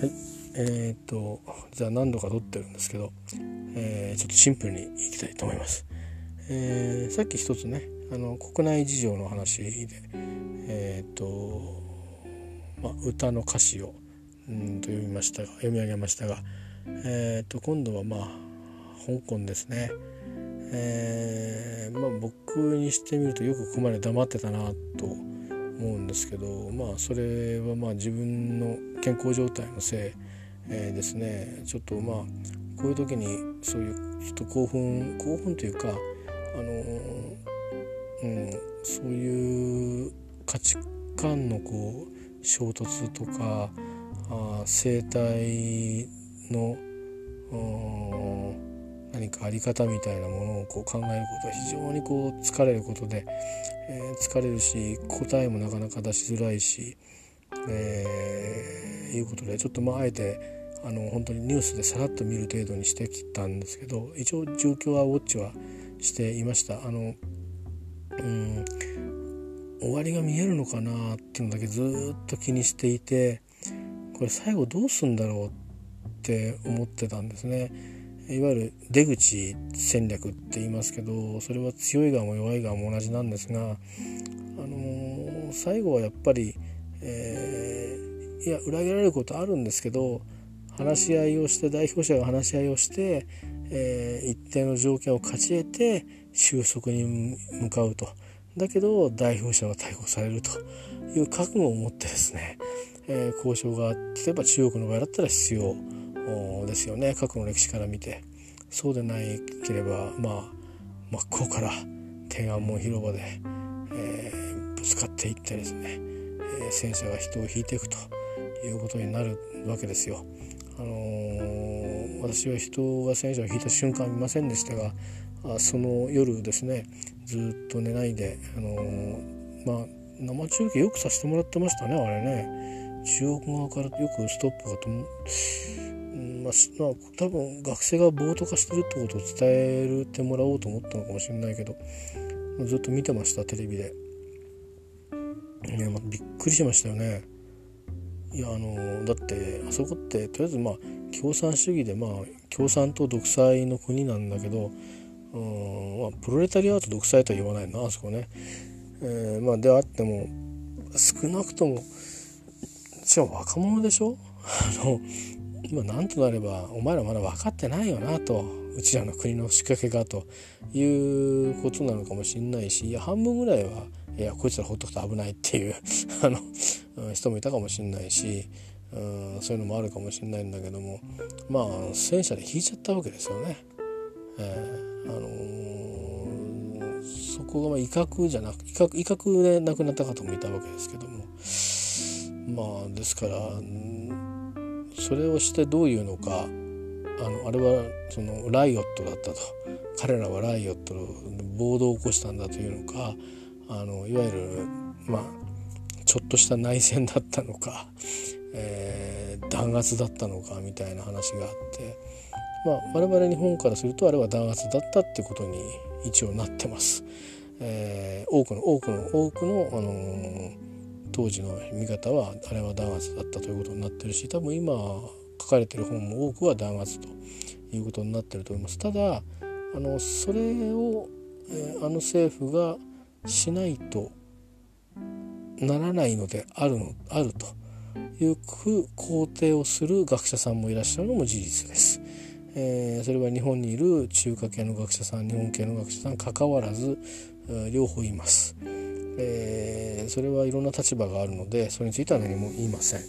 はい。えー、っとじゃあ何度か撮ってるんですけど、えー、ちょっとシンプルにいきたいと思います、えー、さっき一つねあの国内事情の話でえ、っと、まあ、歌の歌詞をうんと読みましたが読み上げましたが、え、っと今度はまあ香港ですね。えー、まあ僕にしてみるとよくここまで黙ってたなと思うんですけどまあそれはまあ自分の健康状態のせい、えー、ですね。ちょっとまあこういう時にそういうちょっと興奮興奮というかあのうん、そういう価値観のこう衝突とかあ生態の何かあり方みたいなものをこう考えることは非常にこう疲れることで、えー、疲れるし答えもなかなか出しづらいし、えー、いうことでちょっとまああえてあの本当にニュースでさらっと見る程度にしてきたんですけど一応状況はウォッチはしていました。あのうん終わりが見えるのかなっていうのだけずっと気にしていてこれ最後どうすんだろうって思ってたんですね。いわゆる出口戦略って言いますけどそれは強い側も弱い側も同じなんですが、あのー、最後はやっぱり、えー、いや裏切られることあるんですけど話し合いをして代表者が話し合いをして、えー、一定の条件を勝ち得て収束に向かうと。だけど代表者は逮捕されるという覚悟を持ってですね、え交渉が例えば中国の場合だったら必要ですよね。過去の歴史から見て。そうでなければまあ真っ向から天安門広場で、えー、ぶつかっていってですね、え、戦車が人を引いていくということになるわけですよ。あのー、私は人が戦車を引いた瞬間見ませんでしたがあその夜ですねずっと寝ないで、あのー、まあ生中継よくさせてもらってましたねあれね中国側からよくストップがとまあ、まあ、多分学生が暴徒化してるってことを伝えてもらおうと思ったのかもしれないけどずっと見てましたテレビで、ねま、びっくりしましたよね。いやあのだってあそこってとりあえずまあ共産主義でまあ共産党独裁の国なんだけどうん、まあ、プロレタリアート独裁とは言わないなあそこね、えー、まあであっても少なくともしかも若者でしょ？あの今何となればお前らまだ分かってないよなとうちらの国の仕掛けがということなのかもしんないしいや半分ぐらいはいやこいつらほっとくと危ないっていう あの人もいたかもしんないしうんそういうのもあるかもしんないんだけどもまあ戦車で引いちゃったわけですよね。えー、あのー、そこが威嚇じゃなく威嚇威嚇で亡くなった方もいたわけですけどもまあですからそれをしてどういうのかあのあれはそのライオットだったと彼らはライオットの暴動を起こしたんだというのかあのいわゆるまあちょっとした内戦だったのか、えー、弾圧だったのかみたいな話があって、まあ、我々日本からするとあれは弾圧だったってことに一応なってます。えー、多くの多くの多くの、あのー当時の見方はあれは弾圧だったということになってるし多分今書かれてる本も多くは弾圧ということになってると思います。ただあのそれを、えー、あの政府がしないとならないのであるのあるという肯定をする学者さんもいらっしゃるのも事実です。えー、それは日本にいる中華系の学者さん日本系の学者さん関わらず両方います。えー、それはいろんな立場があるのでそれについては何も言いません、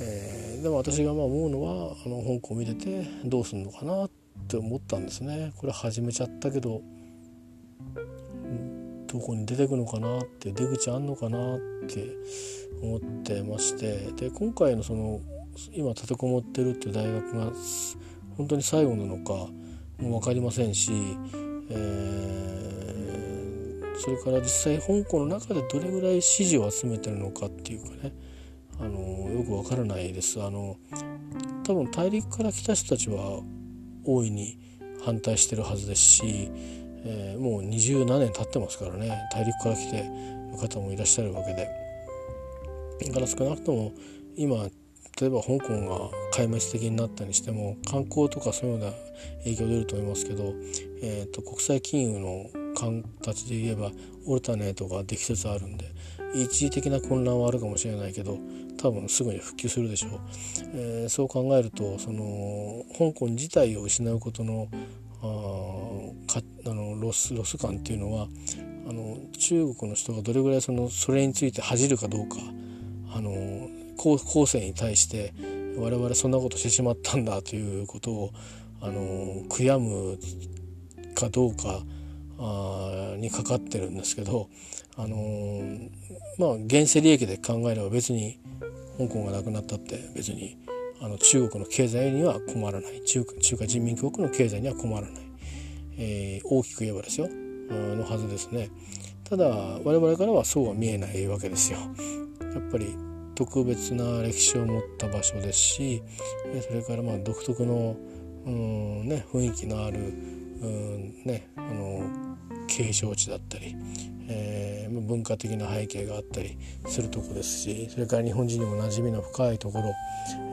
えー、でも私がまあ思うのはあの香港を見ててどうすんのかなって思ったんですねこれ始めちゃったけどどこに出てくのかなって出口あんのかなって思ってましてで今回のその今立てこもってるっていう大学が本当に最後なのかも分かりませんし、えーそれから実際香港の中でどれぐらい支持を集めてるのかっていうかねあのよくわからないです。あの多分大陸から来た人たちは大いに反対してるはずですし、えー、もう二十何年経ってますからね大陸から来てる方もいらっしゃるわけで。だから少なくとも今例えば香港が壊滅的になったにしても観光とかそういうような影響出ると思いますけど、えーと、国際金融の形で言えばオルタネートができつつあるんで一時的な混乱はあるかもしれないけど多分すぐに復旧するでしょう、えー、そう考えるとその香港自体を失うことのあかあのロスロス感っていうのはあの中国の人がどれぐらいそのそれについて恥じるかどうかあの後後世に対して我々そんなことしてしまったんだということをあの悔やむかどうかあにかかってるんですけど、あの、まあ現世利益で考えれば別に香港がなくなったって別にあの中国の経済には困らない。中中華人民共和国の経済には困らない、えー、大きく言えばですよ。のはずですね。ただ我々からはそうは見えないわけですよ。やっぱり特別な歴史を持った場所ですしそれからまあ独特のうん、ね、雰囲気のあるうんねあの景勝地だったり、えー、文化的な背景があったりするとこですしそれから日本人にも馴染みの深いところ、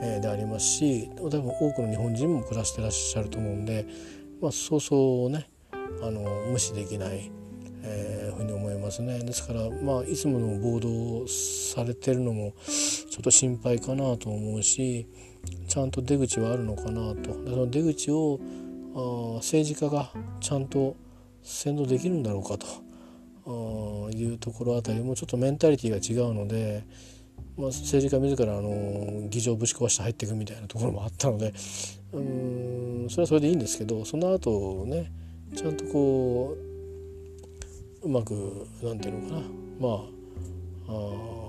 えー、でありますし多分多くの日本人も暮らしてらっしゃると思うんで、まあ、そうそうねあの無視できない、えー、ふうに思いますね。ですから、まあ、いつもの報道されてるのもちょっと心配かなと思うしちゃんと出口はあるのかなと。その出口を政治家がちゃんと先導できるんだろうかと。いうところあたりもちょっとメンタリティーが違うので、まあ、政治家自らあの議場ぶち壊して入っていくみたいなところもあったのでうんそれはそれでいいんですけどその後ねちゃんとこううまくなんていうのかな。まああ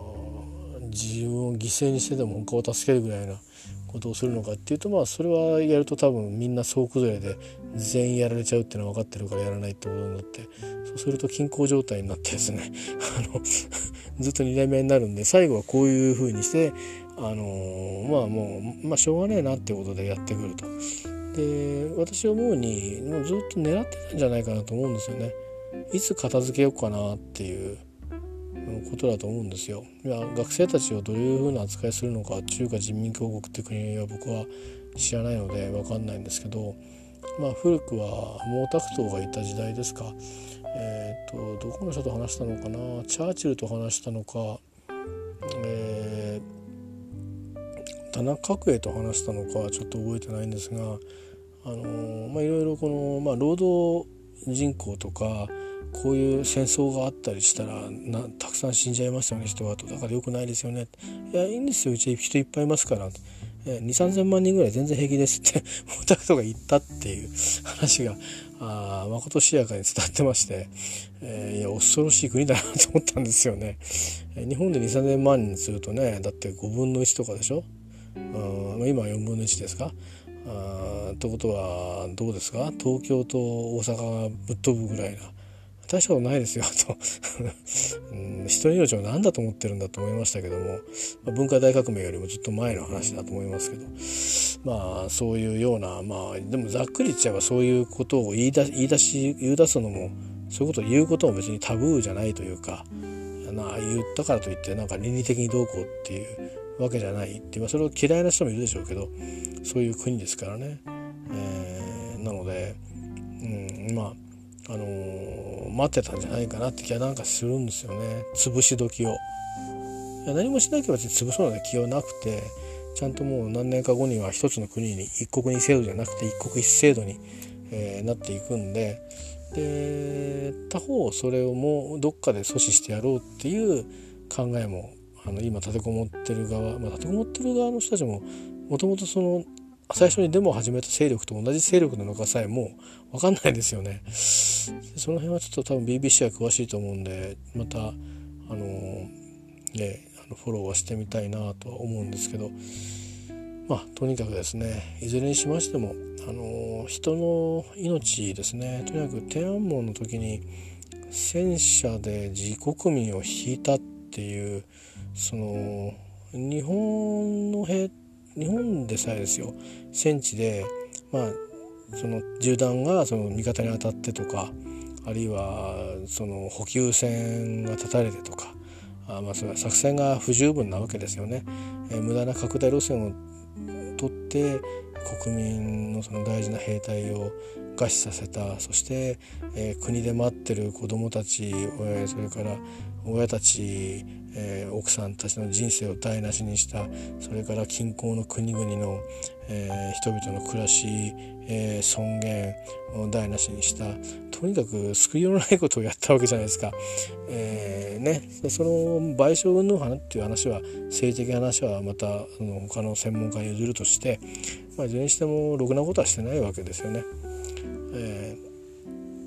自分を犠牲にしてでも他を助けるぐらいなことをするのかっていうとまあそれはやると多分みんな総崩れで全員やられちゃうっていうのは分かってるからやらないってことになってそうすると均衡状態になってですね あのずっと2代目になるんで最後はこういうふうにしてあの、まあもうまあしょうがねえなってことでやってくると。で私思うにもうずっと狙ってたんじゃないかなと思うんですよね。いつ片付けようかなっていうことだと思うんですよ。いや学生たちをどういうふうな扱いするのか中華人民共和国っていう国は僕は知らないので分かんないんですけど、まあ、古くは毛沢東がいた時代ですか、えーと、どこの人と話したのかな？チャーチルと話したのか、えー、田中角栄と話したのか？ちょっと覚えてないんですが、あのー、まあ、いろいろこの、まあ、労働人口とかこういう戦争があったりしたらなたくさん死んじゃいますよね人はと。だから良くないですよね。いやいいんですよ。うち人いっぱいいますから。2 3 0 0 0万人ぐらい全然平気ですって毛沢東が言ったっていう話があまことしやかに伝わってまして、えー、いや恐ろしい国だなと思ったんですよね。日本で2 3 0 0 0万人するとねだって5分の1とかでしょ？あ今は4分の1ですか？あということはどうですか？東京と大阪がぶっ飛ぶぐらいな大したことないですよ とうん、人の命を何だと思ってるんだと思いましたけども、まあ、文化大革命よりもずっと前の話だと思いますけどまあそういうようなまあでもざっくり言っちゃえばそういうことを言い出言い出し言い出すのもそういうことを言うことも別にタブーじゃないというかな言ったからといってなんか倫理的にどうこうっていうわけじゃないっていう、それを嫌いな人もいるでしょうけどそういう国ですからね。えー、なので、うん、まああのー、待ってたんじゃないかなって気はなんかするんですよね潰し時を。いや何もしなければ潰そうな気はなくてちゃんともう何年か後には一つの国に一国二制度じゃなくて一国一制度に、えー、なっていくんでで他方それをもうどっかで阻止してやろうっていう考えもあの今立てこもってる側、まあ、立てこもってる側の人たちももともとその最初にデモを始めた勢力と同じ勢力なのかさえもう分かんないですよね。その辺はちょっと多分 BBC は詳しいと思うんでまたあのねあのフォローはしてみたいなとは思うんですけどまあとにかくですねいずれにしましてもあの人の命ですね。とにかく天安門の時に戦車で自国民を引いたっていうその日本の兵日本でさえですよ戦地でまあその銃弾がその味方に当たってとかあるいはその補給線が断たれてとかあまあそれは作戦が不十分なわけですよね。えー、無駄な拡大路線を取って国民のその大事な兵隊を餓死させたそして、えー、国で待ってる子どもたち、えー、それから親たち、えー、奥さんたちの人生を台無しにしたそれから近郊の国々の、えー、人々の暮らし、えー、尊厳を台無しにしたとにかく救いようのないことをやったわけじゃないですか。えー、ね、その賠償云々っていう話は政治的な話はまたあの他の専門家に譲るとして、まあ、いずれにしてもろくなことはしてないわけですよね。え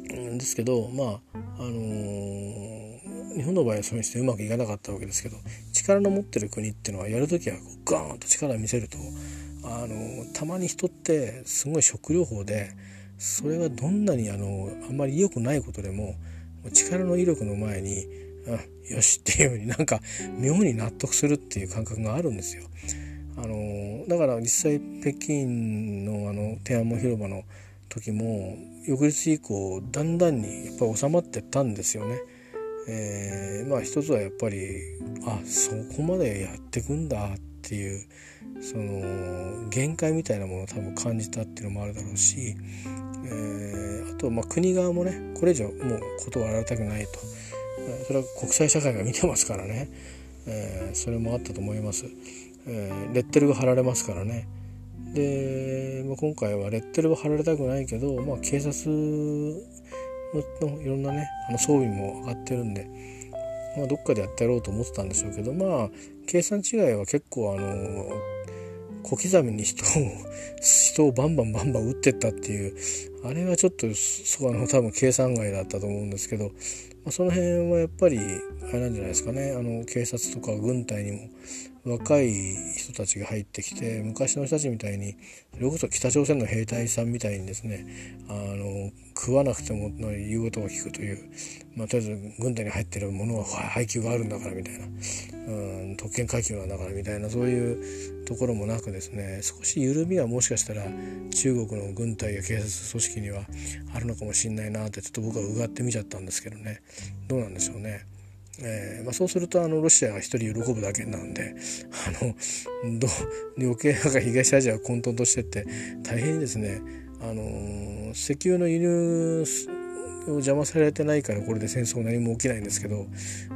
ー、ですけどまああのー、日本の場合はそうしてうまくいかなかったわけですけど力の持ってる国っていうのはやる時はこうガーンと力を見せると、あの、たまに人ってすごい食療法でそれがどんなにあのあんまり良くないことでも力の威力の前に「よし」っていうようになんか妙に納得するっていう感覚があるんですよ。あのだから実際北京のあの天安門広場の時も翌日以降だんだんにやっぱり収まってったんですよね。えー、まあ一つはやっぱりあそこまでやってくんだっていうその限界みたいなものを多分感じたっていうのもあるだろうし、えー、あとまあ国側もねこれ以上もう断られたくないと。それは国際社会が見てますからね、えー、それもあったと思います、えー、レッテルが貼られますからね。で、まあ、今回はレッテルは貼られたくないけど、まあ、警察のいろんなねあの装備も上がってるんで、まあ、どっかでやってやろうと思ってたんでしょうけどまあ計算違いは結構あの小刻みに人を人をバンバンバンバン撃ってったっていうあれはちょっとそあの多分計算外だったと思うんですけど、まあ、その辺はやっぱりあれなんじゃないですかね。あの警察とか軍隊にも若い人たちが入ってきて昔の人たちみたいにそれこそ北朝鮮の兵隊さんみたいにですねあの食わなくてもの言うことを聞くという、まあ、とりあえず軍隊に入ってるものは配給があるんだからみたいな、うん、特権階級なんだからみたいなそういうところもなくですね少し緩みはもしかしたら中国の軍隊や警察組織にはあるのかもしれないなってちょっと僕はうがってみちゃったんですけどねどうなんでしょうね。えーまあ、そうするとあのロシアが一人喜ぶだけなんであのど余計なんか東アジアが混沌としてって大変にですね、あのー、石油の輸入を邪魔されてないからこれで戦争何も起きないんですけど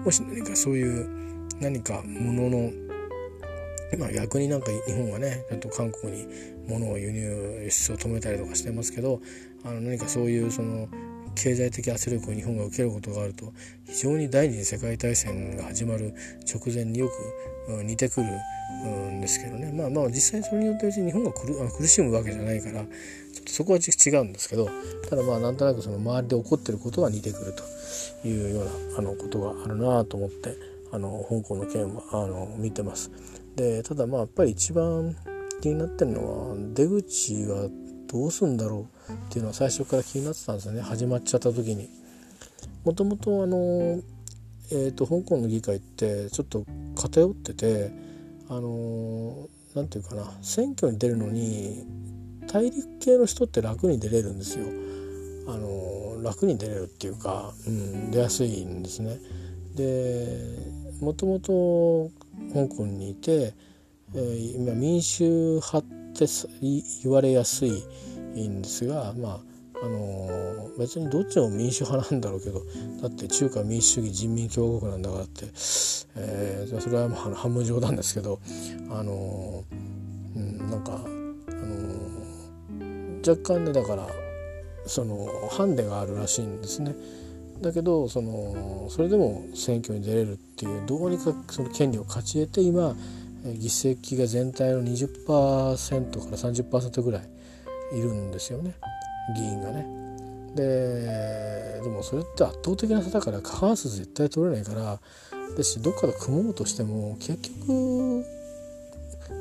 もし何かそういう何かものの今逆になんか日本はねちょっと韓国に物を輸入輸出を止めたりとかしてますけどあの何かそういうその経済的圧力を日本が受けることがあると非常に第二次世界大戦が始まる直前によく、似てくるんですけどねまあまあ実際それによって別に日本が苦しむわけじゃないからちょっとそこは違うんですけどただまあなんとなくその周りで起こってることが似てくるというようなあのことがあるなと思ってあの香港の件はあの見てます。でただまあやっぱり一番気になってるのは出口はどうすんだろうっていうのは最初から気になってたんですよね始まっちゃった時に。もともとあの、えーと、香港の議会ってちょっと偏っててあの何て言うかな選挙に出るのに大陸系の人って楽に出れるんですよ。あの楽に出れるっていうか、うん、出やすいんですね。でもともと香港にいて、えー、今民主派って言われやすいんですがまああの、別にどっちも民主派なんだろうけどだって中華民主主義人民共和国なんだからって、えー、それはまあ半分冗談ですけどあの、うん、なんか、あの、若干ねだからそのハンデがあるらしいんですね。だけどそのそれでも選挙に出れるっていうどうにかその権利を勝ち得て今議席が全体の20%から30%ぐらいいるんですよね議員がね。ででもそれって圧倒的な差だから過半数絶対取れないからですしどっかで組もうとしても結局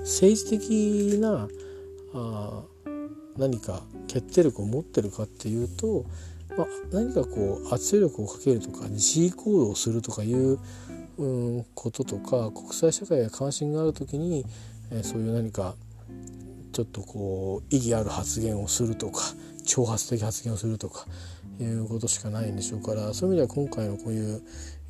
政治的なあ何か決定力を持ってるかっていうと、まあ、何かこう圧力をかけるとか自慰行動をするとかいううんこととか国際社会が関心がある時に、え、そういう何かちょっとこう意義ある発言をするとか挑発的発言をするとかいうことしかないんでしょうからそういう意味では今回のこういう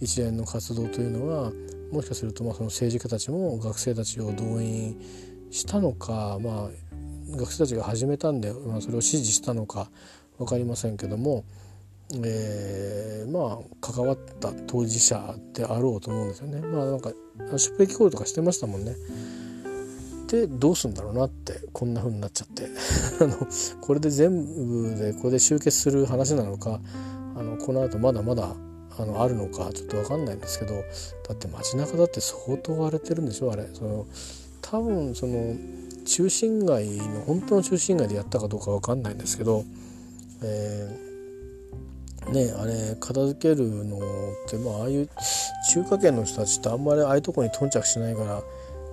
一連の活動というのはもしかするとまあその政治家たちも学生たちを動員したのか、まあ、学生たちが始めたんで、まあ、それを支持したのか分かりませんけども、えー、まあ関わった当事者であろうと思うんですよね。まあなんか出兵機構とかしてましたもんね。でどうすんだろうなってこんな風になっちゃって あのこれで全部でこれで集結する話なのかあのこの後まだまだあのあるのかちょっと分かんないんですけどだって街中だって相当荒れてるんでしょあれその多分その中心街の本当の中心街でやったかどうか分かんないんですけど、えー、ねあれ片付けるのってまあああいう中華圏の人たちってあんまりああいうとこに頓着しないから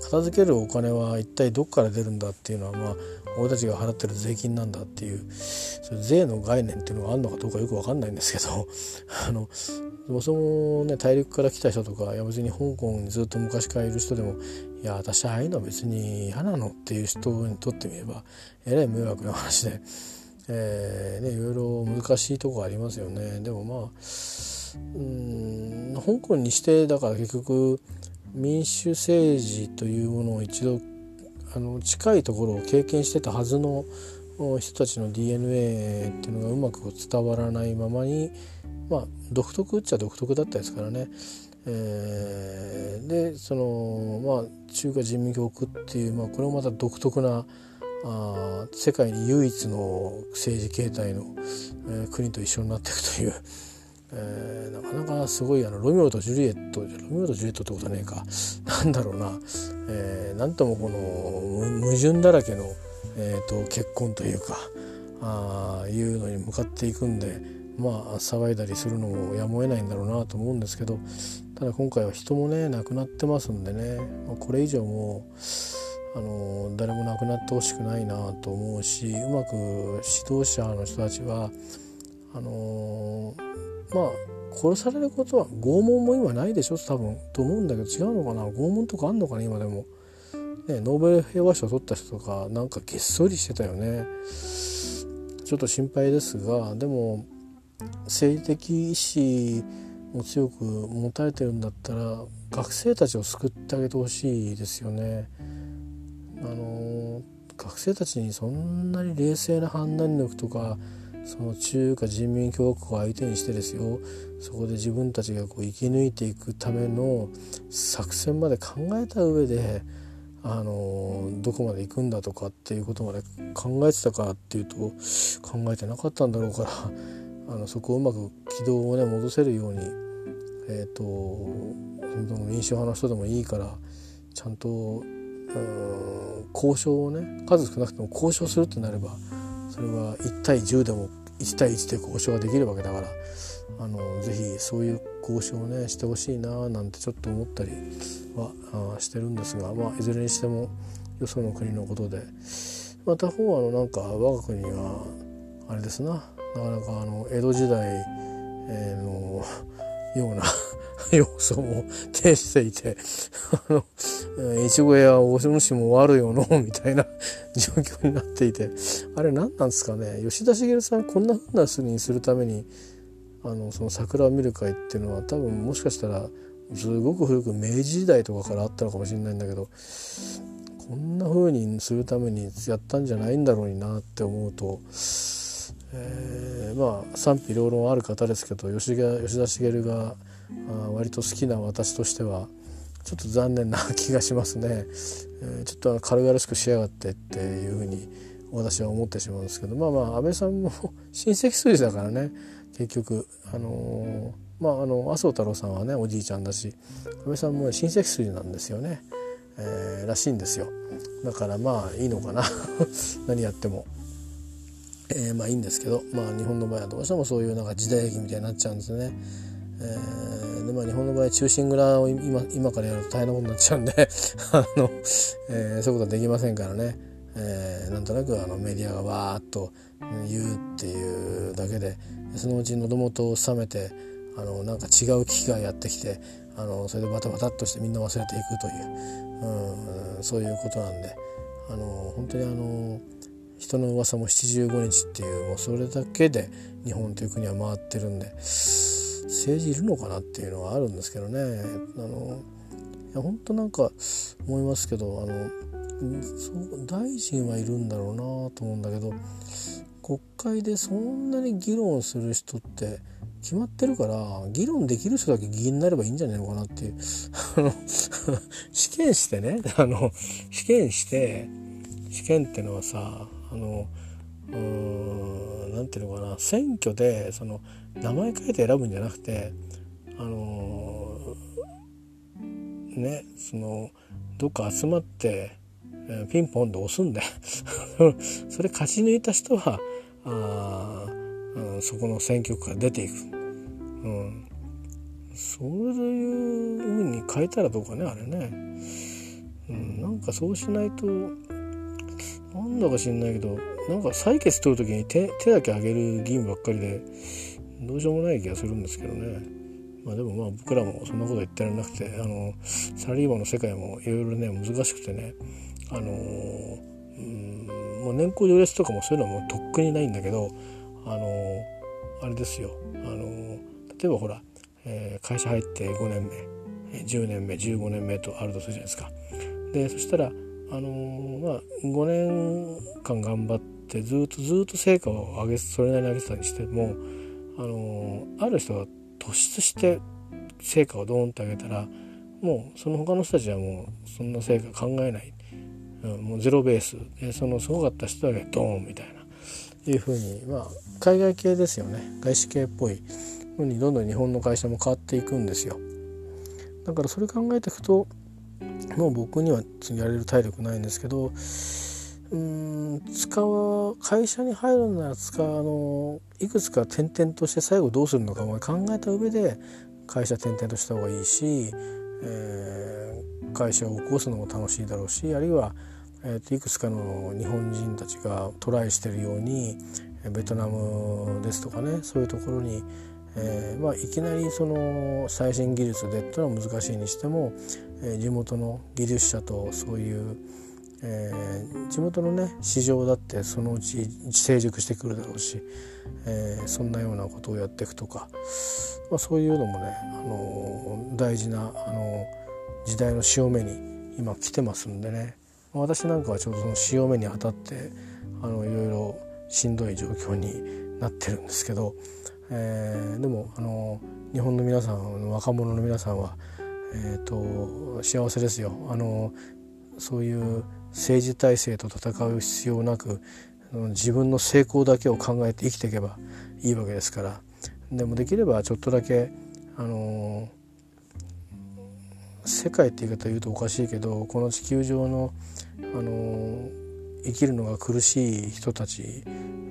片付けるお金は一体どっから出るんだっていうのはまあ俺たちが払ってる税金なんだっていうそ税の概念っていうのがあるのかどうかよく分かんないんですけど あのそもそもね大陸から来た人とかいや別に香港にずっと昔からいる人でもいや私ああいうのは別に嫌なのっていう人にとってみればえらい迷惑な話で、えーね、いろいろ難しいとこありますよねでもまあうん香港にしてだから結局民主政治というものを一度あの近いところを経験してたはずの人たちの DNA っていうのがうまく伝わらないままにまあ独特っちゃ独特だったですからね。えー、でそのまあ中華人民共和国っていう、まあ、これもまた独特なあ世界に唯一の政治形態の、えー、国と一緒になっていくという。えー、なかなかすごいあのロミオとジュリエットロミオとジュリエットってことはねえかなんだろうな、えー、なんともこの矛盾だらけの、えーと、結婚というかあいうのに向かっていくんでまあ騒いだりするのもやむを得ないんだろうなと思うんですけどただ今回は人もね亡くなってますんでね、まあ、これ以上もうあの誰も亡くなってほしくないなと思うしうまく指導者の人たちはあのまあ殺されることは拷問も今ないでしょ多分と思うんだけど違うのかな？拷問とかあんのかな今でも。ね、ノーベル平和賞取った人とかなんかげっそりしてたよね。ちょっと心配ですがでも政治的意志も強く持たれてるんだったら学生たちを救ってあげてほしいですよね。あの学生たちにそんなに冷静な判断力とかその中華人民共和国を相手にしてですよ。そこで自分たちがこう生き抜いていくための作戦まで考えた上であのどこまで行くんだとかっていうことまで考えてたかっていうと考えてなかったんだろうからあのそこをうまく軌道をね戻せるようにえっ、ー、と民主派の人でもいいからちゃんと交渉をね数少なくとも交渉するってなればそれは1対10でも1対1で交渉ができるわけだからあのぜひそういう交渉をねしてほしいななんてちょっと思ったりはあしてるんですが、まあ、いずれにしてもよその国のことでまた方はあのなんか我が国はあれですななかなかあの江戸時代のような要素も呈していて、あの、いちごやお主も悪よの、みたいな 状況になっていて、あれ何なんですかね？吉田茂さんこんな風なすにするために、あの、その桜を見る会っていうのは多分もしかしたら、すごく古く明治時代とかからあったのかもしれないんだけど、こんな風にするためにやったんじゃないんだろうなって思うと、えー、まあ賛否両論ある方ですけど吉吉田茂が割と好きな私としてはちょっと残念な気がしますね、えー、ちょっと軽々しくしやがってっていうふうに私は思ってしまうんですけどまあまあ安倍さんも親戚筋だからね。結局あのー、まああの麻生太郎さんはねおじいちゃんだし安倍さんも親戚筋なんですよね、えー、らしいんですよ。だからまあいいのかな。何やっても。えー、まあいいんですけど、まあ、日本の場合はどうしてもそういうなんか時代劇みたいになっちゃうんですね。えー、でまあ、日本の場合中心蔵を今今からやると大変なことになっちゃうんで あの、えー、そういうことはできませんからね、えー、なんとなくあのメディアがわーっと言うっていうだけでそのうち喉元を冷めてあのなんか違う危機がやってきてあのそれでバタバタっとしてみんな忘れていくという、うん、そういうことなんであの本当にあの人の噂も75日っていうもうそれだけで日本という国は回ってるんで。政治いるのかなっていうのはあるんですけどね。あのいや本当なんか思いますけどあのそ大臣はいるんだろうなと思うんだけど国会でそんなに議論する人って決まってるから議論できる人だけ議員になればいいんじゃないのかなっていう 試験してねあの試験して試験ってのはさあのうーんなんていうのかな選挙でその名前書いて選ぶんじゃなくてあのねそのどっか集まってピンポンで押すんだよ。それ勝ち抜いた人はあ、うん、そこの選挙区から出ていく、うん、そういうふうに変えたらどうかねあれね、うん、なんかそうしないとなんだか知んないけどなんか採決取る時に手手だけ上げる議員ばっかりでどうしようもない気がするんですけどねまあでもまあ僕らもそんなこと言ってられなくてあのサラリーマンの世界もいろいろね難しくてねあのうんもう年功序列とかもそういうのはもうとっくにないんだけどあのあれですよあの例えばほら、えー、会社入って5年目10年目15年目とあるとするじゃないですか。でそしたらあのまあ5年間頑張ってずっとずっと成果を上げそれなりに上げてたにしてもあのある人が突出して成果をドーンと上げたらもうその他の人たちはもうそんな成果考えない。うん、もうゼロベース。でそのすごかった人だけドーンみたいな。いうふうにまあ海外系ですよね。外資系っぽい。ふうにどんどん日本の会社も変わっていくんですよ。だからそれ考えていくともう僕にはやれる体力ないんですけどうん使う会社に入るなら使うあのいくつか転々として最後どうするのかも考えた上で会社転々とした方がいいし、えー、会社を起こすのも楽しいだろうしあるいはえー、といくつかの日本人たちがトライしてるようにベトナムですとかねそういうところに、えーまあ、いきなりその最新技術でっていうのは難しいにしても、えー、地元の技術者とそういう、えー、地元のね市場だってそのうち成熟してくるだろうし、えー、そんなようなことをやっていくとか、まあ、そういうのもね、あのー、大事な、あの、時代の潮目に今来てますんでね。ま私なんかはちょうどその潮目にあたってあのいろいろしんどい状況になってるんですけど、え、でもあの日本の皆さん若者の皆さんは、えーと、幸せですよ。あのそういう政治体制と戦う必要なく自分の成功だけを考えて生きていけばいいわけですから。でもできればちょっとだけあの世界って言い方言うとおかしいけどこの地球上のあの生きるのが苦しい人たち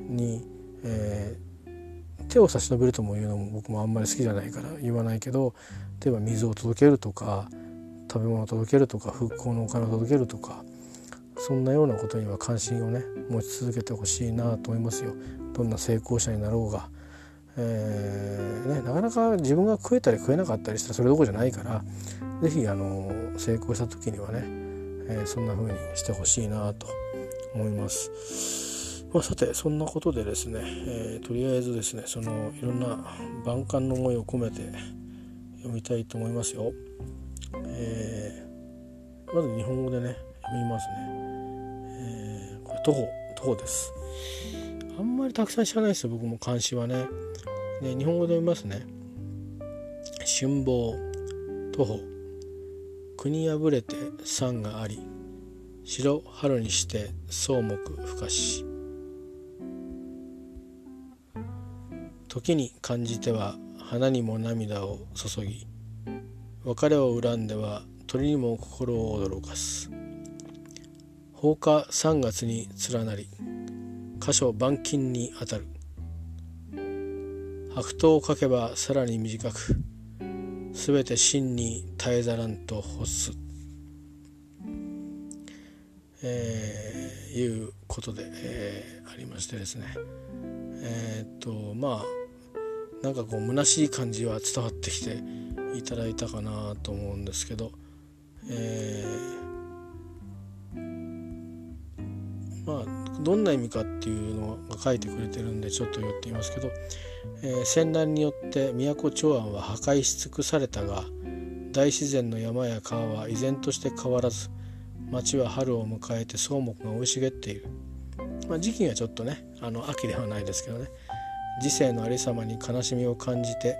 に、えー、手を差し伸べるとも言うのも僕もあんまり好きじゃないから言わないけど例えば水を届けるとか食べ物を届けるとか復興のお金を届けるとかそんなようなことには関心をね持ち続けてほしいなと思いますよ。どんな成功者になろうが、えーね、なかなか自分が食えたり食えなかったりしたらそれどころじゃないから是非成功した時にはねえー、そんな風にしてほしいなと思います。まあ、さてそんなことでですね、えー、とりあえずですねそのいろんな万感の思いを込めて読みたいと思いますよ。え、まず日本語でね読みますね。えー、これ徒歩徒歩です。あんまりたくさん知らないですよ僕も漢詩はね。ね日本語で読みますね。春望徒歩国破れて山があり白春にして草木深かし時に感じては花にも涙を注ぎ別れを恨んでは鳥にも心を驚かす放火3月に連なり箇所板金にあたる。白桃をかけばさらに短くすべて真に絶えざらんと欲す、えー、いうことで、えー、ありましてですね。えー、っとまあなんかこう虚しい感じは伝わってきていただいたかなと思うんですけど、えー、どんな意味かっていうのが書いてくれてるんでちょっと言ってみますけど、えー、戦乱によって都長安は破壊し尽くされたが大自然の山や川は依然として変わらず町は春を迎えて草木が生い茂っている、まあ、時期がちょっとねあの秋ではないですけどね。時世のありさまに悲しみを感じて、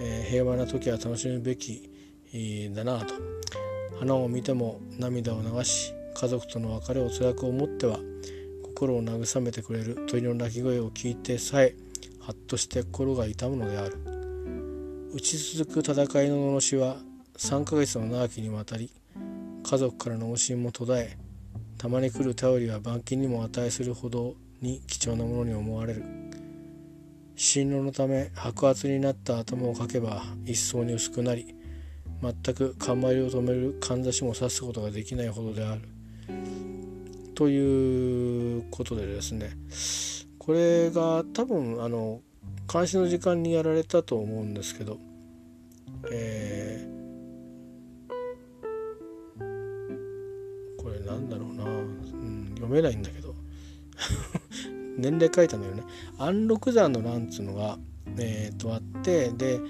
えー、平和な時は楽しむべき、だなと。花を見ても涙を流し家族との別れを辛く思っては心を慰めてくれる鳥の鳴き声を聞いてさえはっとして心が痛むのである。打ち続く戦いの罵は3ヶ月の長きにわたり家族からの往診も途絶えたまに来る頼りは板金にも値するほどに貴重なものに思われる。進路のため白髪になった頭をかけば一層に薄くなり全く冠を止めるかんざしも刺すことができないほどである。ということでですねこれが多分あの監視の時間にやられたと思うんですけど、えー、これなんだろうな、うん、読めないんだけど 年齢書いたんだよね。安禄山の乱っつうのが、えー、とあってで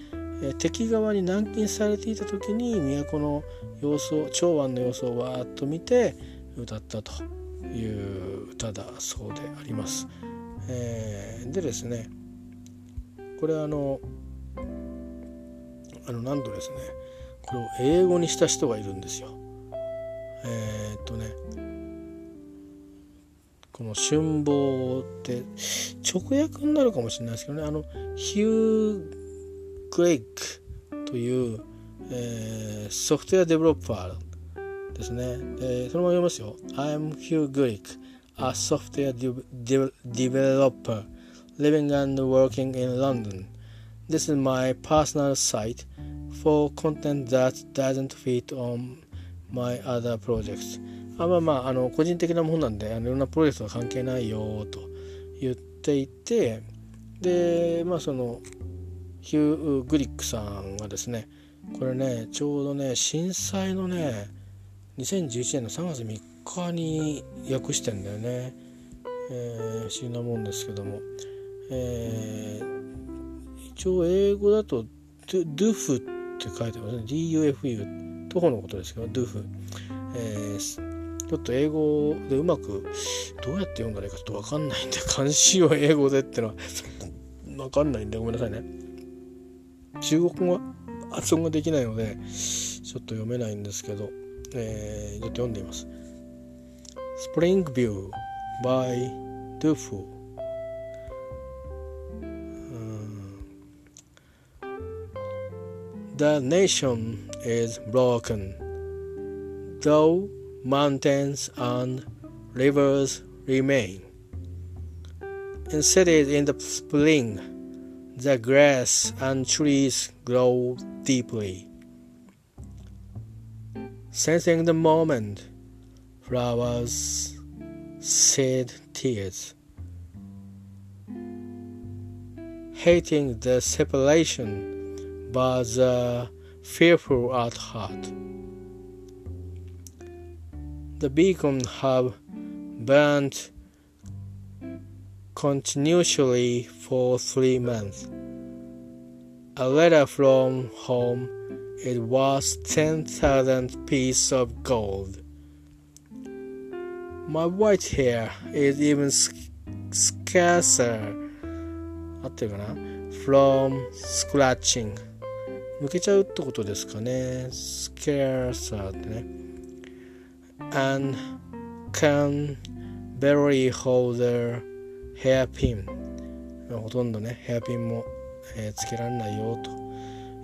敵側に軟禁されていた時に都の様子を長安の様子をわーっと見て歌ったと。いう歌だそうであります。えー、でですねこれあのあのなんとですねこれを英語にした人がいるんですよ。えー、っとねこの春望って直訳になるかもしれないですけどねあのヒュー・グレイクという、えー、ソフトウェアデベロッパーですね。でそのまま読みますよ。I'm Hugh Glick, a software developer living and working in London. This is my personal site for content that doesn't fit on my other projects. あまあまあ、あの個人的なものなんであのいろんなプロジェクトは関係ないよと言っていてでまあそのヒュー・グリックさんがですねこれねちょうどね震災のね2011年の3月3日に訳してんだよね、えー、不思議なもんですけども。えー、一応英語だとドゥフって書いてますね。DUFU 徒歩のことですけどドゥフ、えー、ちょっと英語でうまくどうやって読んだらいいかちょっと分かんないんで漢詩を英語でってのは 分かんないんでごめんなさいね。中国語は発音ができないのでちょっと読めないんですけど、えー、ちょっと読んでみます Spring View by Dufu The nation is broken, though mountains and rivers remain. In cities in the spring, the grass and trees grow deeply. Sensing the moment, flowers shed tears. Hating the separation but the fearful at heart. The beacon have burned continuously for three months. A letter from home it was ten thousand pieces of gold. My white hair is even scarcer 合ってるかな from scratching. 抜けちゃうってことですかね。スケアサーってね。and can barely hold their hairpin ほとんどね、ヘアピンも、えー、つけられないよと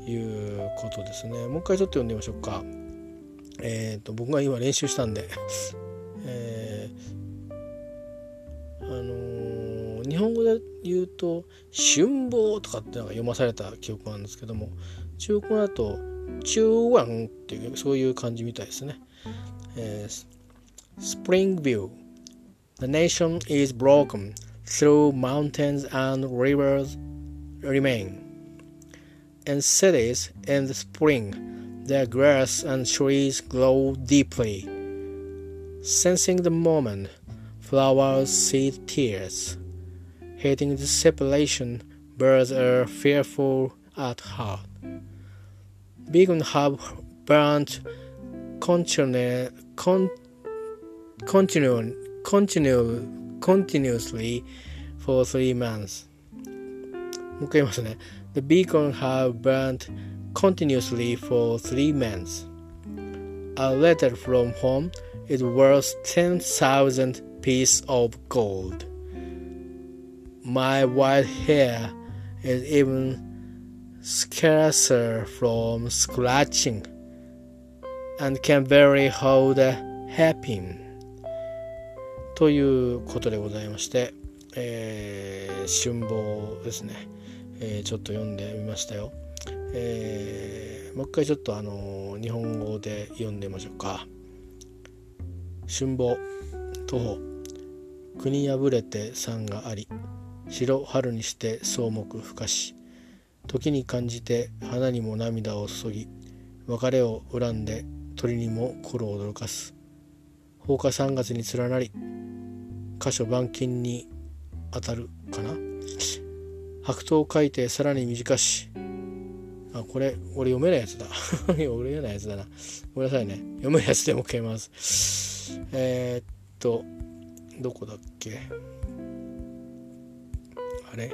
いうことですね。もう一回ちょっと読んでみましょうか。えっ、ー、と、僕が今練習したんで、えー、あのー、日本語で言うと「春望」とかってのが読まされた記憶なんですけども中国語だと中湾っていうそういう感じみたいですね。えー、Spring View The nation is broken through mountains and rivers remain. In cities in the spring, the grass and trees glow deeply. Sensing the moment, flowers shed tears. Hating the separation, birds are fearful at heart. beacon have burnt continu- con- continu- continu- continuously for three months もう一回言いますね The beacon have burnt continuously for three months A letter from home is worth 10,000 pieces of gold My white hair is even scarcer from scratching and can barely hold a hairpin ということでございまして、えー、春望ですね、 えー、ちょっと読んでみましたよ、えー、もう一回ちょっとあの日本語で読んでみましょうか。春望徒歩。国破れて山があり白春にして草木ふかし。時に感じて花にも涙を注ぎ別れを恨んで鳥にも心を驚かす。放火三月に連なり箇所板金に当たるかな。白桃を書いてさらに短し。あこれ俺読めないやつだ。俺読めないやつだな。ごめんなさいね。読めないやつでも消えます。えー、っとどこだっけ？あれ？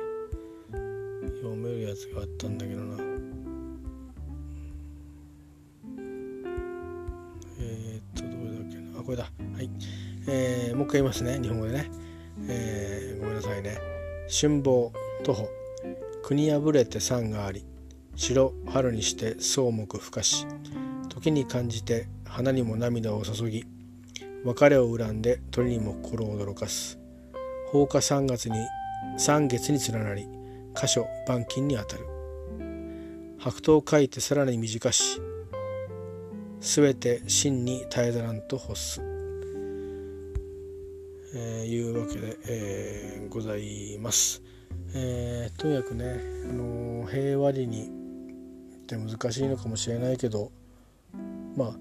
読めるやつがあったんだけどな。えー、っとどれだっけな？あこれだ。はい。えー、もう一回言いますね。日本語でね、えー、ごめんなさいね。春望。徒歩。国破れて山があり白春にして草木ふかし。時に感じて花にも涙を注ぎ別れを恨んで鳥にも心を驚かす。放火三月に三月に連なり箇所板金にあたる。白桃を書いてさらに短しすべて真に絶えざらんと欲す、えー、いうわけで、えー、ございます、えー、とにかくね、あの平和裏にって難しいのかもしれないけどまあ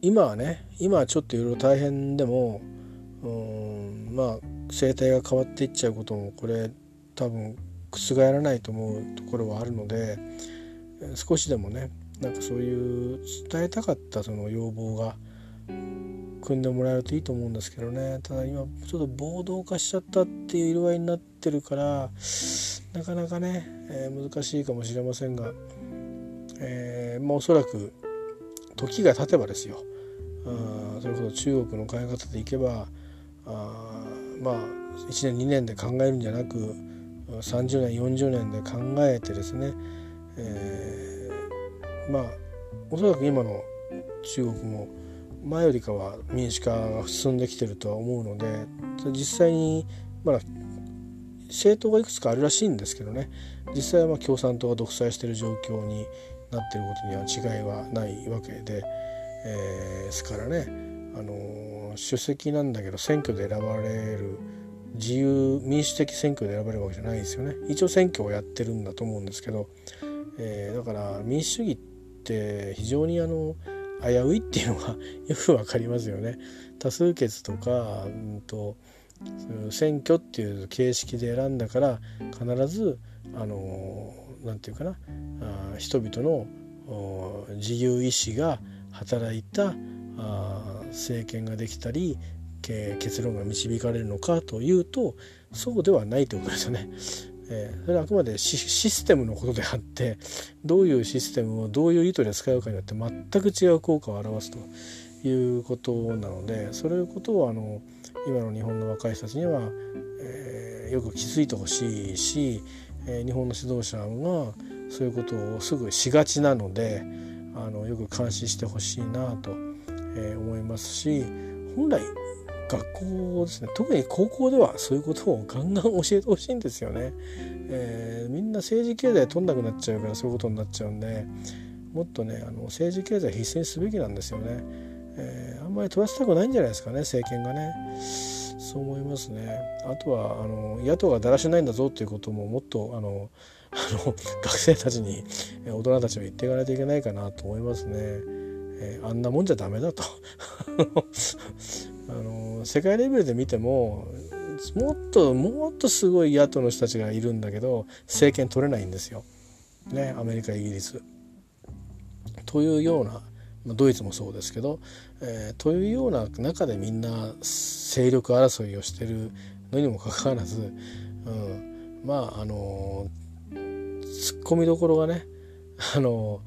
今はね今はちょっといろいろ大変でもうんまあ生態が変わっていっちゃうこともこれ多分覆らないと思うところはあるので少しでもねなんかそういう伝えたかったその要望が組んでもらえるといいと思うんですけどね。ただ今ちょっと暴動化しちゃったっていう色合いになってるからなかなかね、えー、難しいかもしれませんが、えー、まあおそらく時が経てばですよ。あそれこそ中国の考え方でいけばあまあ1年2年で考えるんじゃなく30年40年で考えてですね、えー、まあおそらく今の中国も前よりかは民主化が進んできてるとは思うので実際にまだ政党がいくつかあるらしいんですけどね。実際はま共産党が独裁している状況になっていることには違いはないわけで、えー、ですからね、あのー、主席なんだけど選挙で選ばれる自由民主的選挙で選ばれるわけじゃないですよね。一応選挙をやってるんだと思うんですけど、えー、だから民主主義って非常にあの危ういっていうのがよくわかりますよね。多数決とか、うんと、選挙っていう形式で選んだから必ずあのなんていうかなあ人々の自由意志が働いたあ政権ができたり結論が導かれるのかというとそうではないということですよね。えー、それはあくまでシステムのことであってどういうシステムをどういう意図で使うかによって全く違う効果を表すということなのでそういうことをあの今の日本の若い人たちには、えー、よく気づいてほしいし、えー、日本の指導者がそういうことをすぐしがちなのであのよく監視してほしいなと、えー、思いますし本来学校ですね。特に高校ではそういうことをガンガン教えてほしいんですよね、えー、みんな政治経済取んなくなっちゃうからそういうことになっちゃうんでもっとねあの政治経済必須にすべきなんですよね、えー、あんまり取らせたくないんじゃないですかね政権がね。そう思いますね。あとはあの野党がだらしないんだぞということももっとあの学生たちに大人たちは言っていかないといけないかなと思いますね。えー、あんなもんじゃダメだと あの世界レベルで見てももっともっとすごい野党の人たちがいるんだけど政権取れないんですよ。ねアメリカイギリス。というようなドイツもそうですけど、えー、というような中でみんな勢力争いをしてるのにもかかわらず、うん、まああのツッコミどころがねあの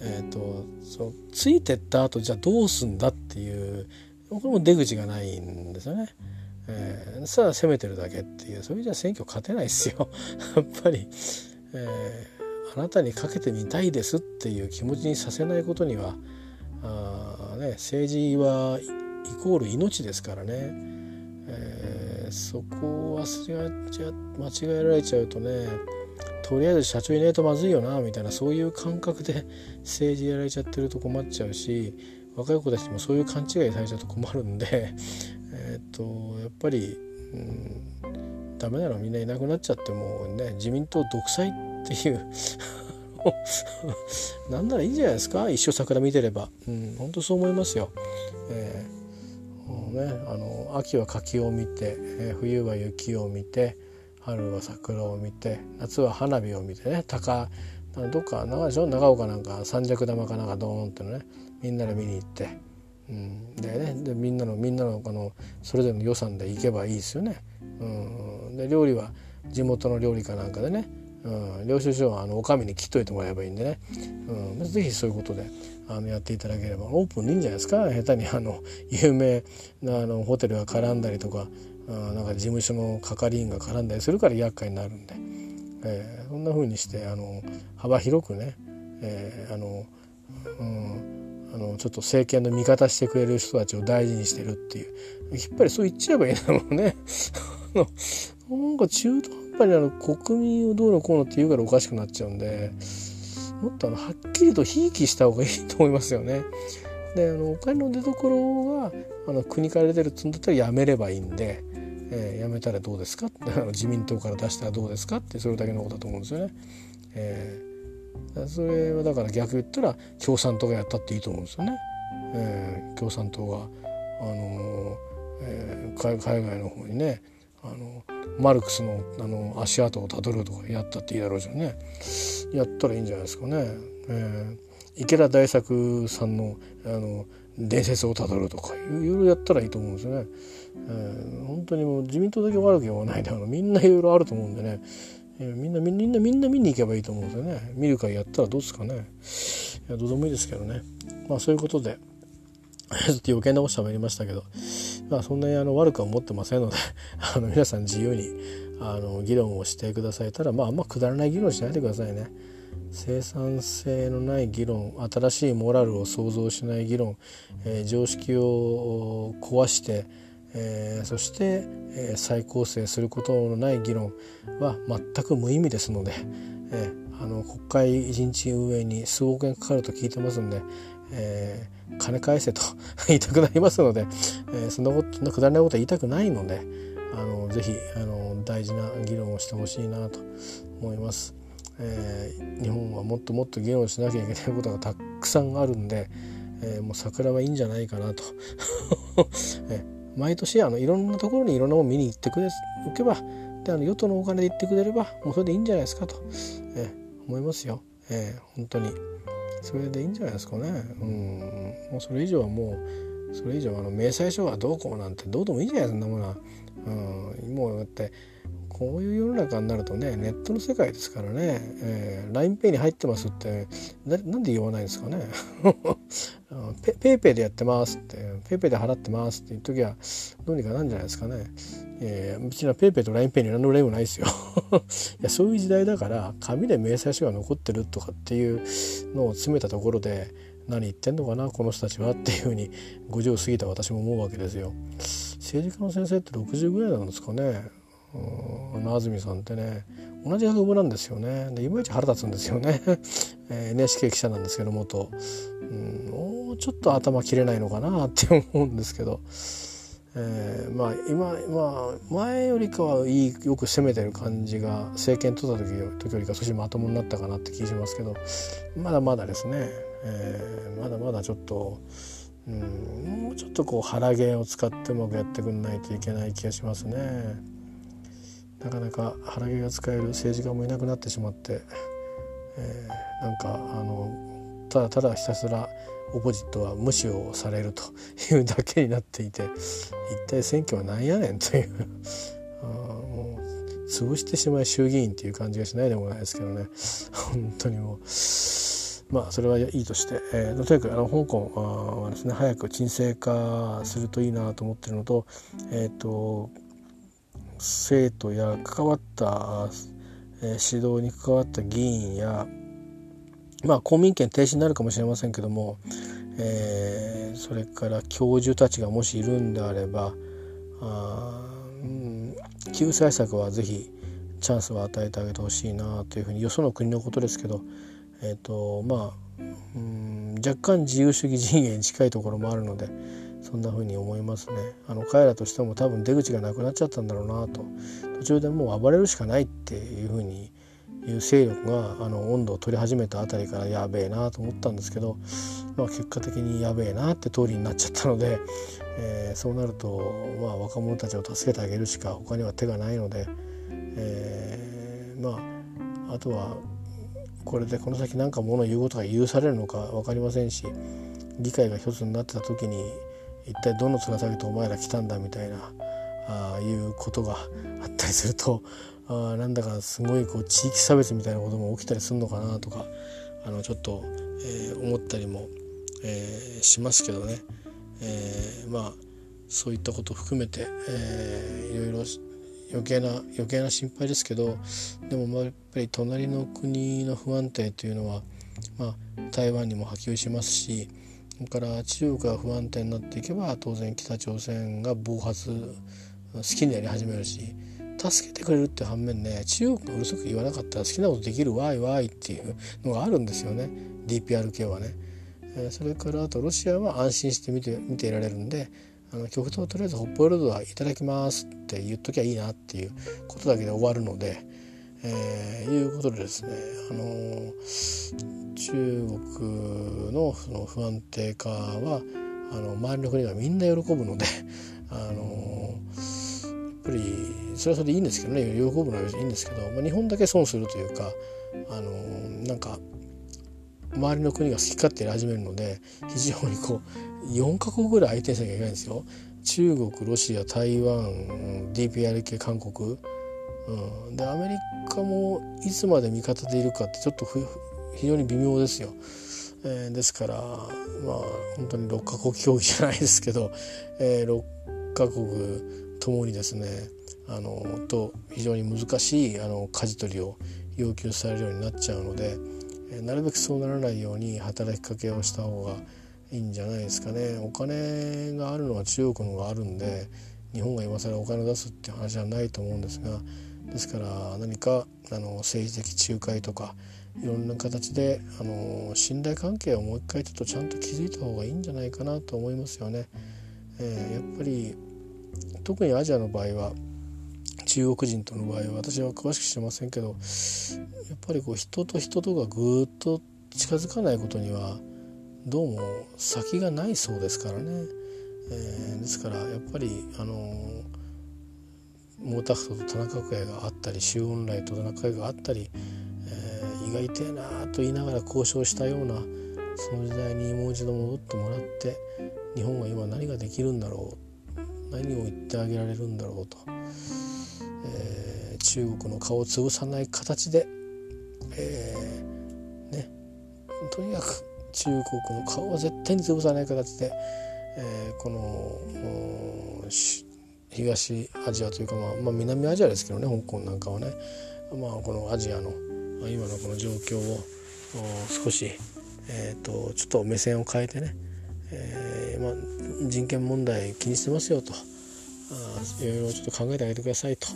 えーと、そついてった後じゃあどうすんだっていうこれも出口がないんですよね。えー、さあ攻めてるだけっていうそれじゃ選挙勝てないですよ。やっぱり、えー、あなたにかけてみたいですっていう気持ちにさせないことにはあ、ね、政治はイコール命ですからね、えー、そこを忘れちゃ間違えられちゃうとねとりあえず社長いないとまずいよなみたいなそういう感覚で政治やられちゃってると困っちゃうし若い子たちもそういう勘違いされちゃうと困るんでえっとやっぱり、うん、ダメなのみんないなくなっちゃってもね自民党独裁っていう なんならいいんじゃないですか一生桜見てれば、うん、本当そう思いますよ。えーね、あの秋は柿を見て、えー、冬は雪を見て春は桜を見て夏は花火を見てね高どっか長でしょ？長岡なんか三尺玉かなんかドーンってのねみんなで見に行って、うん、でねでみんなのみんなのこのそれぞれの予算で行けばいいですよね。うん、で料理は地元の料理かなんかでね、うん、領収書はあのお上に切っといてもらえばいいんでね、うん、ぜひそういうことであのやっていただければ。オープンでいいんじゃないですか？下手にあの有名なあのホテルが絡んだりとかなんか事務所の係員が絡んだりするから厄介になるんで、えー、そんな風にしてあの幅広くね、えー、あの、うん、あのちょっと政権の味方してくれる人たちを大事にしてるっていうやっぱりそう言っちゃえばいいんだもんね。なんか中途半端にあの国民をどうのこうのって言うからおかしくなっちゃうんでもっとあのはっきりとひいきした方がいいと思いますよね。であのお金の出所があの国から出てるっつうんだったらやめればいいんで、えー、やめたらどうですか？自民党から出したらどうですか？ってそれだけのことだと思うんですよね。えー、それはだから逆言ったら共産党がやったっていいと思うんですよね。えー、共産党が、あのえー、海外の方にねあのマルクスのあの足跡をたどるとかやったっていいだろうしねやったらいいんじゃないですかね。えー、池田大作さんのあの伝説をたどるとかいろいろやったらいいと思うんですよね。えー、本当にもう自民党だけ悪く言わないであのみんないろいろあると思うんでね、えー、みんなみんなみんな見に行けばいいと思うんですよね。見る会やったらどうですかね。いやどうでもいいですけどね。まあそういうことで ちょっと余計なこと喋りましたけど。まあそんなにあの悪くは思ってませんので あの皆さん自由にあの議論をしてくださいただまああんまくだらない議論しないでくださいね。生産性のない議論新しいモラルを創造しない議論、えー、常識を壊してえー、そして、えー、再構成することのない議論は全く無意味ですので、えー、あの国会一日運営に数億円かかると聞いてますんで、えー、金返せと言いたくなりますので、えー、そんなことなくだらないことは言いたくないのであのぜひあの大事な議論をしてほしいなと思います。えー、日本はもっともっと議論しなきゃいけないことがたくさんあるんで、えー、もう桜はいいんじゃないかなと、え毎年あのいろんなところにいろんなもの見に行ってくれおけばであの与党のお金で行ってくれればもうそれでいいんじゃないですかと、えー、思いますよ、えー、本当に。それでいいんじゃないですかね。うん。もうそれ以上はもうそれ以上あの明細書がどうこうなんてどうでもいいじゃないそんなものは、うん、もうだってこういう世の中になるとねネットの世界ですからね、えー、LINEPay に入ってますってなんで言わないんですかね ペ PayPay でやってますって PayPay で払ってますって言っときゃどうにかなんじゃないですかね。えー、うちは PayPay と LINEPay に何の例もないですよ いやそういう時代だから紙で明細書が残ってるとかっていうのを詰めたところで何言ってんのかなこの人たちはっていうふうに50過ぎた私も思うわけですよ。政治家の先生って60ぐらいなんですかねあの安住さんってね同じ学部なんですよね。でいまいち腹立つんですよね、えー、NHK 記者なんですけど元、うん、もうちょっと頭切れないのかなって思うんですけど、えー、まあ今まあ前よりかはいいよく攻めてる感じが政権取った時時よりか少しまともになったかなって気しますけど。まだまだですね、えー、まだまだちょっと。うん、もうちょっとこう腹芸を使ってうまくやってくんないといけない気がしますね。なかなか腹毛が使える政治家もいなくなってしまって、えー、なんかあのただただひたすらオポジットは無視をされるというだけになっていて一体選挙は何やねんというあもう潰してしまい衆議院っていう感じがしないでもないですけどね。本当にもうまあそれはいいとして、えー、とにかくあの香港はですね早く沈静化するといいなと思ってるのとえっ、ー、と生徒や関わった、えー、指導に関わった議員やまあ公民権停止になるかもしれませんけども、えー、それから教授たちがもしいるんであればあ、うん、救済策は是非チャンスを与えてあげてほしいなというふうによその国のことですけど、えーとまあ、うん若干自由主義陣営に近いところもあるのでそんなふうに思いますね。あの彼らとしても多分出口がなくなっちゃったんだろうなと途中でもう暴れるしかないっていうふうにいう勢力があの温度を取り始めたあたりからやべえなと思ったんですけど、まあ、結果的にやべえなって通りになっちゃったので、えー、そうなると、まあ、若者たちを助けてあげるしか他には手がないので、えー、まああとはこれでこの先何か物を言うことが許されるのか分かりませんし議会が一つになってた時に一体どの面下げてお前ら来たんだみたいなあいうことがあったりするとあなんだかすごいこう地域差別みたいなことも起きたりするのかなとかあのちょっと、えー、思ったりも、えー、しますけどね、えー、まあそういったこと含めて、えー、いろいろ余計な余計な心配ですけどでもまあやっぱり隣の国の不安定というのは、まあ、台湾にも波及しますしから中国が不安定になっていけば当然北朝鮮が暴発好きにやり始めるし助けてくれるって反面ね中国がうるさく言わなかったら好きなことできるわいわいっていうのがあるんですよね DPRK はね。えそれからあとロシアは安心して見て見ていられるんであの極東とりあえず北方領土はいただきますって言っときゃいいなっていうことだけで終わるので、えー、いうことでですね、あのー、中国のその不安定化はあの周りの国がみんな喜ぶので、あのー、やっぱりそれはそれでいいんですけどね喜ぶのはいいんですけど、まあ、日本だけ損するというかあのなんか周りの国が好き勝手やり始めるので非常にこう4カ国ぐらい相手にしなきゃいけないんですよ。中国ロシア台湾 DPRK 韓国、うん、でアメリカもいつまで味方でいるかってちょっと非常に微妙ですよ。えー、ですからまあ本当に6カ国協議じゃないですけど、えー、6カ国ともにですねあのと非常に難しいあの舵取りを要求されるようになっちゃうのでなるべくそうならないように働きかけをした方がいいんじゃないですかねお金があるのは中国の方があるんで日本が今更お金を出すっていう話はないと思うんですがですから何かあの政治的仲介とかいろんな形であの信頼関係をもう一回ちょっとちゃんと築いた方がいいんじゃないかなと思いますよね。えー、やっぱり特にアジアの場合は中国人との場合は私は詳しく知りませんけどやっぱりこう人と人とがぐっと近づかないことにはどうも先がないそうですからね、えー、ですからやっぱりあの毛沢東と田中角栄があったり周恩来と田中角栄があったり、えー、胃が痛いなと言いながら交渉したようなその時代にもう一度戻ってもらって日本は今何ができるんだろう何を言ってあげられるんだろうと。えー、中国の顔を潰さない形で、えー、ね、とにかく中国の顔は絶対に潰さない形で、えー、この東アジアというか、まあ、まあ、南アジアですけどね香港なんかはね、まあ、このアジアの今のこの状況を少し、えーと、ちょっと目線を変えてね、えーまあ、人権問題気にしてますよと。あいろいろちょっと考えてあげてくださいと。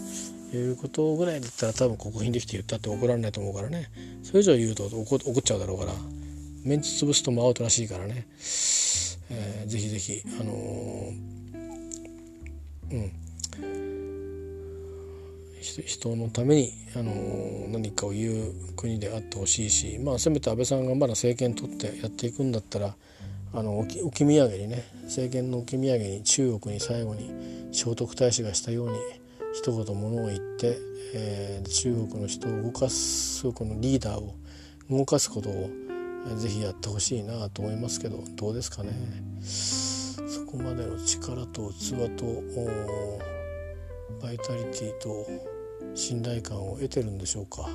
いうことぐらいだったら多分国賓できて言ったって怒られないと思うからね。それ以上言うと怒怒っちゃうだろうからメンチ潰すともアウトらしいからね、えー、ぜひぜひあのー、うん。人のために、あの、何かを言う国であってほしいしまあせめて安倍さんがまだ政権取ってやっていくんだったらあの置き土産にね政権の置き土産に中国に最後に聖徳太子がしたように一言ものを言って、えー、中国の人を動かすこのリーダーを動かすことを、是非やってほしいなと思いますけどどうですかね。そこまでの力と器とバイタリティと信頼感を得てるんでしょうか。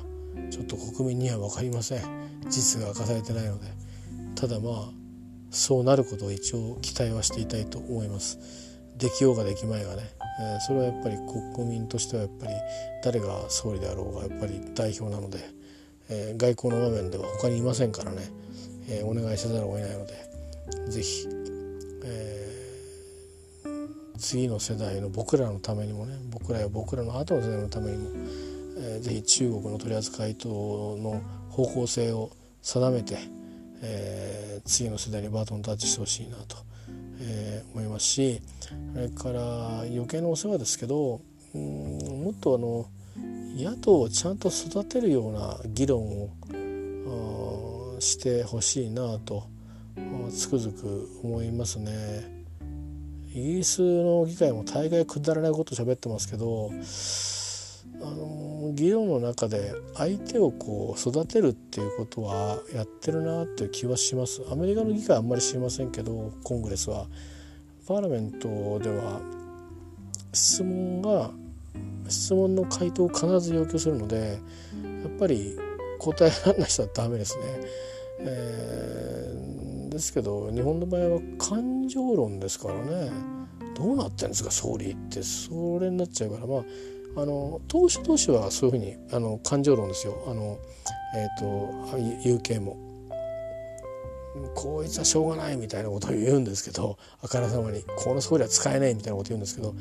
ちょっと国民には分かりません。実が明かされてないので。ただまあそうなることを一応期待はしていたいと思います。できようができまいがね、えー、それはやっぱり国民としてはやっぱり誰が総理であろうがやっぱり代表なので、えー、外交の場面では他にいませんからね、えー、お願いせざるを得ないので是非、え次の世代の僕らのためにもね僕らや僕らの後の世代のためにも、えー、ぜひ中国の取り扱い等の方向性を定めて、えー、次の世代にバトンタッチしてほしいなと、えー、思いますしそれから余計なお世話ですけどうんもっとあの野党をちゃんと育てるような議論をしてほしいなとつくづく思いますね。イギリスの議会も大概くだらないこと喋ってますけどあの議論の中で相手をこう育てるっていうことはやってるなっていう気はしますアメリカの議会はあんまり知りませんけどコングレスはパーラメントでは質問が質問の回答を必ず要求するのでやっぱり答えられない人はダメですね。えー、ですけど日本の場合は感情論ですからね。どうなってんですか総理って。それになっちゃうから。まああの党首同士はそういうふうにあの感情論ですよ。あの、えーと、有形も。こいつはしょうがないみたいなことを言うんですけどあからさまに。この総理は使えないみたいなこと言うんですけど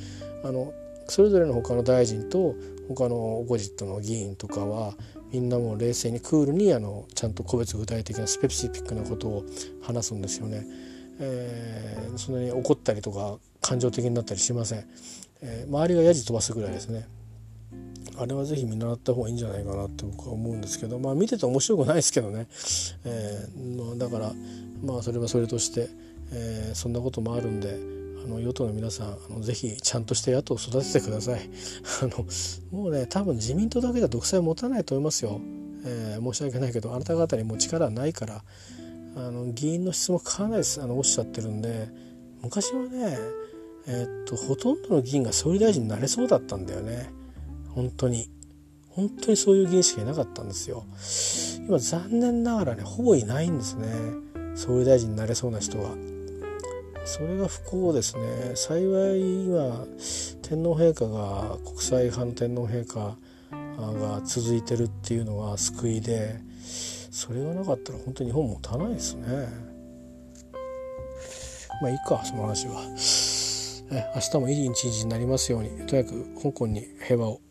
あのそれぞれの他の大臣と他のオポジットの議員とかはみんなもう冷静にクールにあのちゃんと個別具体的なスペシフィックなことを話すんですよね。えー、そんなに怒ったりとか感情的になったりしません。えー、周りがやじ飛ばすぐらいですね。あれはぜひ見習った方がいいんじゃないかなって僕は思うんですけどまあ見てて面白くないですけどね、えーまあ、だからまあそれはそれとして、えー、そんなこともあるんであの与党の皆さんあのぜひちゃんとして野党を育ててください。あのもうね多分自民党だけでは独裁を持たないと思いますよ、えー、申し訳ないけどあなた方にもう力はないから。あの議員の質もかなりあのおっしゃってるんで。昔はねえー、っとほとんどの議員が総理大臣になれそうだったんだよね。本当に。本当にそういう議員しかいなかったんですよ。今残念ながらねほぼいないんですね。総理大臣になれそうな人は。それが不幸ですね。幸い今天皇陛下が国際派の天皇陛下が続いてるっていうのが救いでそれがなかったら本当に日本もたないですね。まあいいかその話は。明日もいい一日になりますようにとにかく香港に平和を。